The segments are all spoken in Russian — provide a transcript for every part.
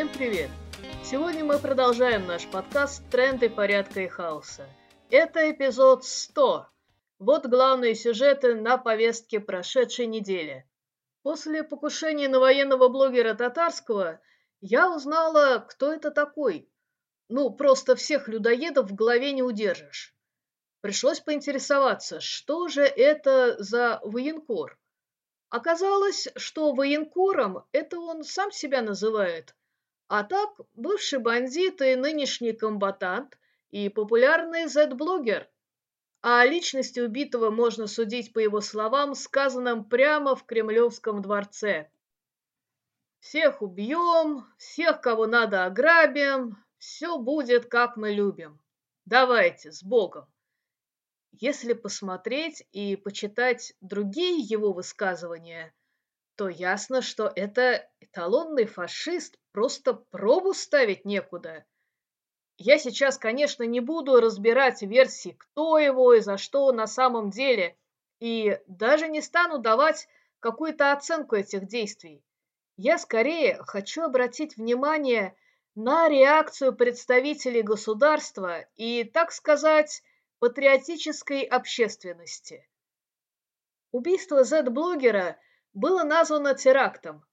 Всем привет! Сегодня мы продолжаем наш подкаст «Тренды порядка и хаоса». Это эпизод 100. Вот главные сюжеты на повестке прошедшей недели. После покушения на военного блогера Татарского я узнала, кто это такой. Ну, просто всех людоедов в голове не удержишь. Пришлось поинтересоваться, что же это за военкор. Оказалось, что военкором это он сам себя называет, а так бывший бандит и нынешний комбатант и популярный Z-блогер. А о личности убитого можно судить по его словам, сказанным прямо в Кремлевском дворце. Всех убьем, всех, кого надо, ограбим, все будет, как мы любим. Давайте, с Богом. Если посмотреть и почитать другие его высказывания, то ясно, что это эталонный фашист, просто пробу ставить некуда. Я сейчас, конечно, не буду разбирать версии, кто его и за что на самом деле, и даже не стану давать какую-то оценку этих действий. Я скорее хочу обратить внимание на реакцию представителей государства и, так сказать, патриотической общественности. Убийство Z-блогера было названо терактом,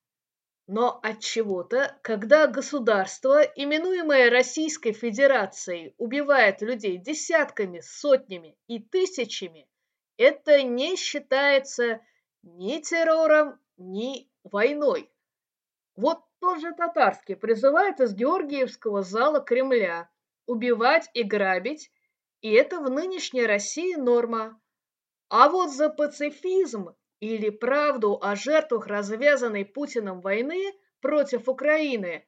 но от чего-то, когда государство, именуемое Российской Федерацией, убивает людей десятками, сотнями и тысячами, это не считается ни террором, ни войной. Вот тот же Татарский призывает из Георгиевского зала Кремля убивать и грабить и это в нынешней России норма. А вот за пацифизм или правду о жертвах развязанной Путиным войны против Украины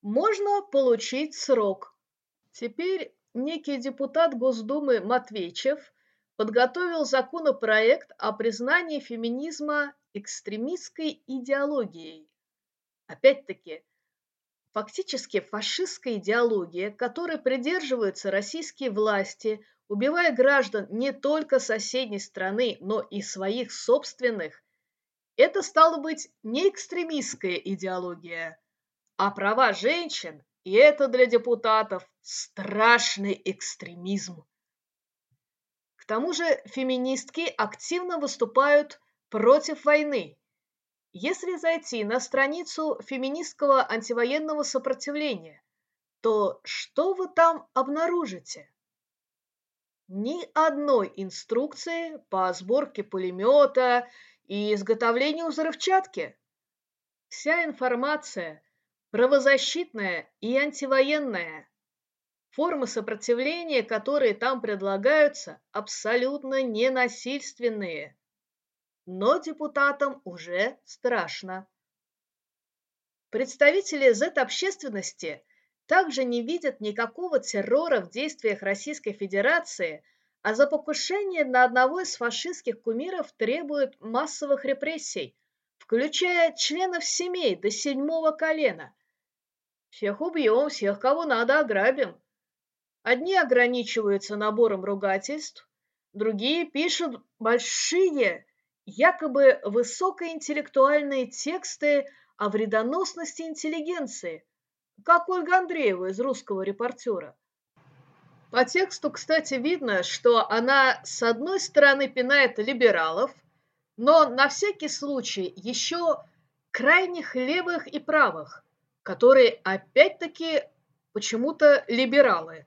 можно получить срок. Теперь некий депутат Госдумы Матвейчев подготовил законопроект о признании феминизма экстремистской идеологией. Опять-таки, Фактически фашистская идеология, которой придерживаются российские власти, убивая граждан не только соседней страны, но и своих собственных, это стало быть не экстремистская идеология, а права женщин, и это для депутатов страшный экстремизм. К тому же феминистки активно выступают против войны, если зайти на страницу феминистского антивоенного сопротивления, то что вы там обнаружите? Ни одной инструкции по сборке пулемета и изготовлению взрывчатки. Вся информация правозащитная и антивоенная. Формы сопротивления, которые там предлагаются, абсолютно ненасильственные но депутатам уже страшно. Представители Z-общественности также не видят никакого террора в действиях Российской Федерации, а за покушение на одного из фашистских кумиров требуют массовых репрессий, включая членов семей до седьмого колена. Всех убьем, всех, кого надо, ограбим. Одни ограничиваются набором ругательств, другие пишут большие якобы высокоинтеллектуальные тексты о вредоносности интеллигенции, как Ольга Андреева из русского репортера. По тексту, кстати, видно, что она с одной стороны пинает либералов, но на всякий случай еще крайних левых и правых, которые опять-таки почему-то либералы.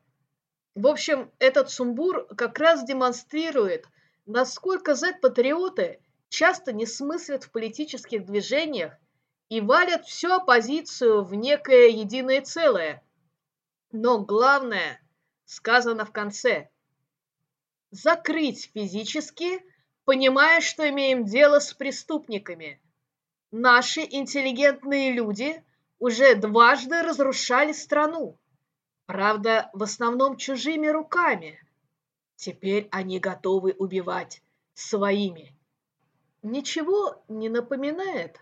В общем, этот сумбур как раз демонстрирует, насколько Z-патриоты часто не смыслят в политических движениях и валят всю оппозицию в некое единое целое. Но главное сказано в конце. Закрыть физически, понимая, что имеем дело с преступниками. Наши интеллигентные люди уже дважды разрушали страну. Правда, в основном чужими руками. Теперь они готовы убивать своими ничего не напоминает?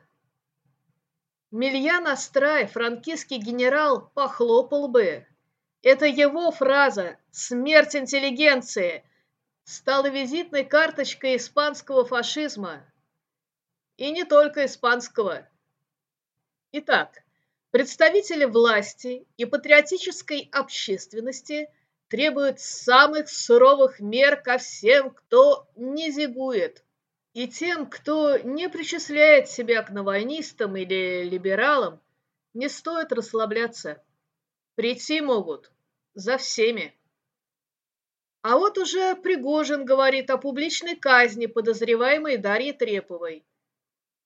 Мильян Астрай, франкистский генерал, похлопал бы. Это его фраза «Смерть интеллигенции» стала визитной карточкой испанского фашизма. И не только испанского. Итак, Представители власти и патриотической общественности требуют самых суровых мер ко всем, кто не зигует, и тем, кто не причисляет себя к навойнистам или либералам, не стоит расслабляться. Прийти могут за всеми. А вот уже Пригожин говорит о публичной казни подозреваемой Дарьи Треповой.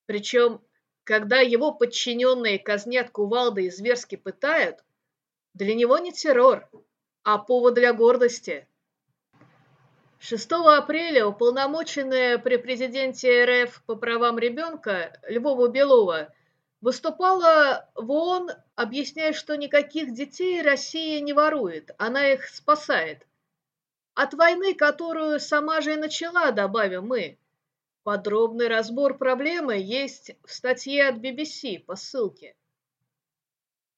Причем, когда его подчиненные казнят кувалды и зверски пытают, для него не террор, а повод для гордости. 6 апреля уполномоченная при президенте РФ по правам ребенка Львова Белова выступала в ООН, объясняя, что никаких детей Россия не ворует, она их спасает – от войны, которую сама же и начала, добавим мы. Подробный разбор проблемы есть в статье от BBC по ссылке.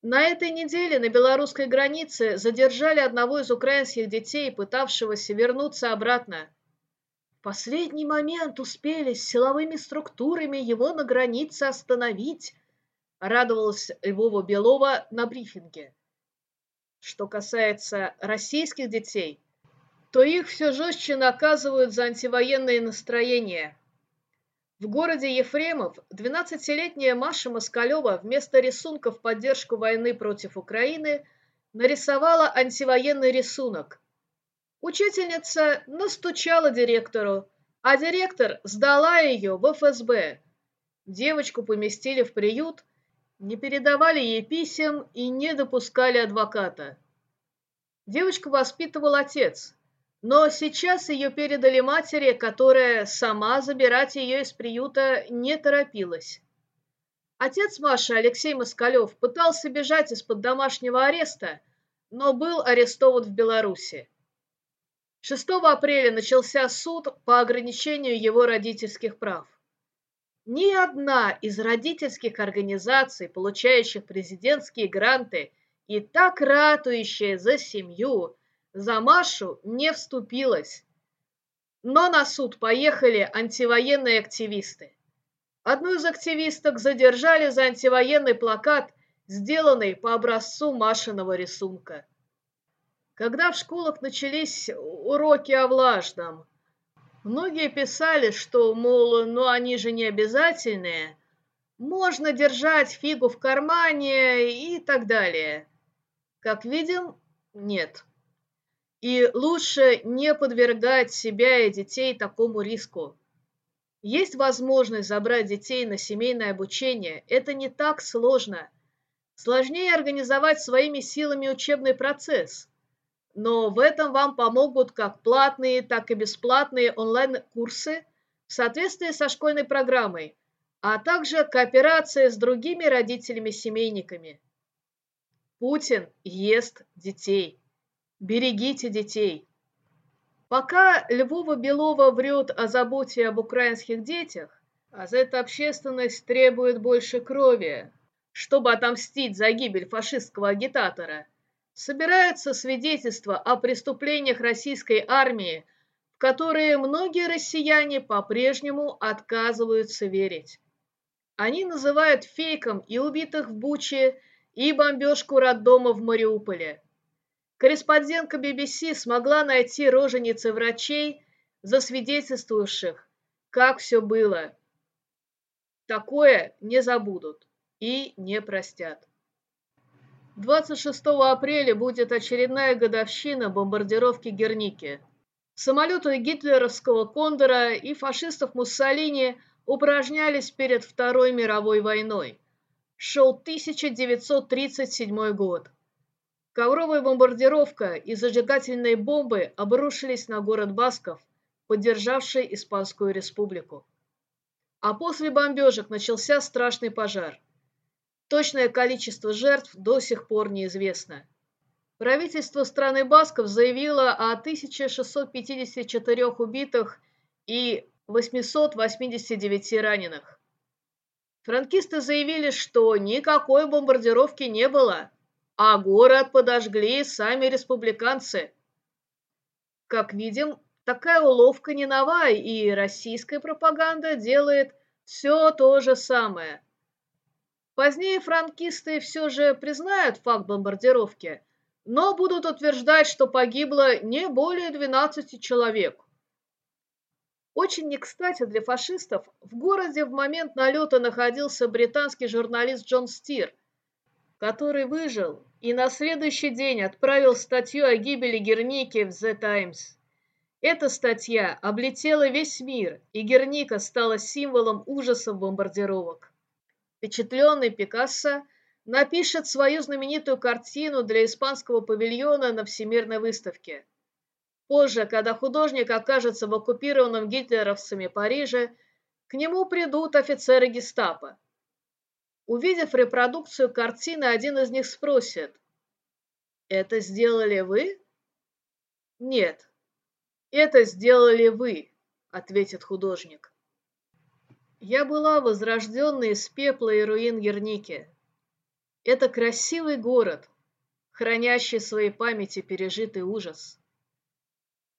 На этой неделе на белорусской границе задержали одного из украинских детей, пытавшегося вернуться обратно. В последний момент успели с силовыми структурами его на границе остановить, радовалась Львова Белова на брифинге. Что касается российских детей – то их все жестче наказывают за антивоенные настроения. В городе Ефремов 12-летняя Маша Москалева вместо рисунка в поддержку войны против Украины нарисовала антивоенный рисунок. Учительница настучала директору, а директор сдала ее в ФСБ. Девочку поместили в приют, не передавали ей писем и не допускали адвоката. Девочку воспитывал отец – но сейчас ее передали матери, которая сама забирать ее из приюта не торопилась. Отец Маши, Алексей Москалев, пытался бежать из-под домашнего ареста, но был арестован в Беларуси. 6 апреля начался суд по ограничению его родительских прав. Ни одна из родительских организаций, получающих президентские гранты и так ратующая за семью, за Машу не вступилась. Но на суд поехали антивоенные активисты. Одну из активисток задержали за антивоенный плакат, сделанный по образцу Машиного рисунка. Когда в школах начались уроки о влажном, многие писали, что, мол, ну они же не обязательные, можно держать фигу в кармане и так далее. Как видим, нет. И лучше не подвергать себя и детей такому риску. Есть возможность забрать детей на семейное обучение. Это не так сложно. Сложнее организовать своими силами учебный процесс. Но в этом вам помогут как платные, так и бесплатные онлайн-курсы в соответствии со школьной программой, а также кооперация с другими родителями-семейниками. Путин ест детей. Берегите детей. Пока Львова-Белова врет о заботе об украинских детях, а за это общественность требует больше крови, чтобы отомстить за гибель фашистского агитатора, собираются свидетельства о преступлениях российской армии, в которые многие россияне по-прежнему отказываются верить. Они называют фейком и убитых в Буче, и бомбежку роддома в Мариуполе – Корреспондентка BBC смогла найти роженицы врачей, засвидетельствовавших, как все было. Такое не забудут и не простят. 26 апреля будет очередная годовщина бомбардировки Герники. Самолеты гитлеровского Кондора и фашистов Муссолини упражнялись перед Второй мировой войной. Шел 1937 год. Ковровая бомбардировка и зажигательные бомбы обрушились на город Басков, поддержавший Испанскую республику. А после бомбежек начался страшный пожар. Точное количество жертв до сих пор неизвестно. Правительство страны Басков заявило о 1654 убитых и 889 раненых. Франкисты заявили, что никакой бомбардировки не было, а город подожгли сами республиканцы. Как видим, такая уловка не новая, и российская пропаганда делает все то же самое. Позднее франкисты все же признают факт бомбардировки, но будут утверждать, что погибло не более 12 человек. Очень не кстати для фашистов в городе в момент налета находился британский журналист Джон Стир, который выжил и на следующий день отправил статью о гибели Герники в The Times. Эта статья облетела весь мир, и Герника стала символом ужасов бомбардировок. Впечатленный Пикассо напишет свою знаменитую картину для испанского павильона на Всемирной выставке. Позже, когда художник окажется в оккупированном гитлеровцами Париже, к нему придут офицеры гестапо. Увидев репродукцию картины, один из них спросит, «Это сделали вы?» «Нет, это сделали вы», — ответит художник. Я была возрожденной из пепла и руин Герники. Это красивый город, хранящий в своей памяти пережитый ужас.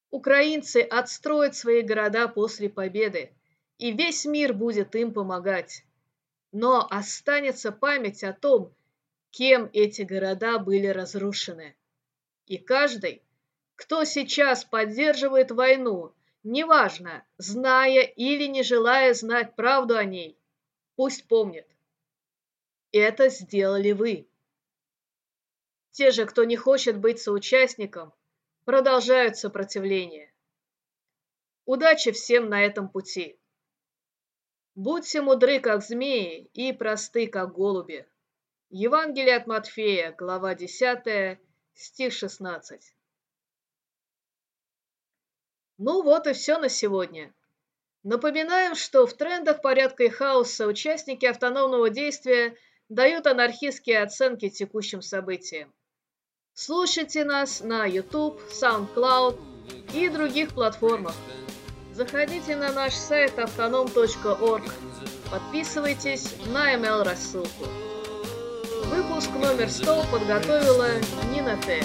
Украинцы отстроят свои города после победы, и весь мир будет им помогать. Но останется память о том, кем эти города были разрушены. И каждый, кто сейчас поддерживает войну, Неважно, зная или не желая знать правду о ней, пусть помнит. Это сделали вы. Те же, кто не хочет быть соучастником, продолжают сопротивление. Удачи всем на этом пути. Будьте мудры, как змеи, и просты, как голуби. Евангелие от Матфея, глава 10, стих 16. Ну вот и все на сегодня. Напоминаем, что в трендах порядка и хаоса участники автономного действия дают анархистские оценки текущим событиям. Слушайте нас на YouTube, SoundCloud и других платформах. Заходите на наш сайт автоном.орг, подписывайтесь на email-рассылку. Выпуск номер 100 подготовила Нина Т.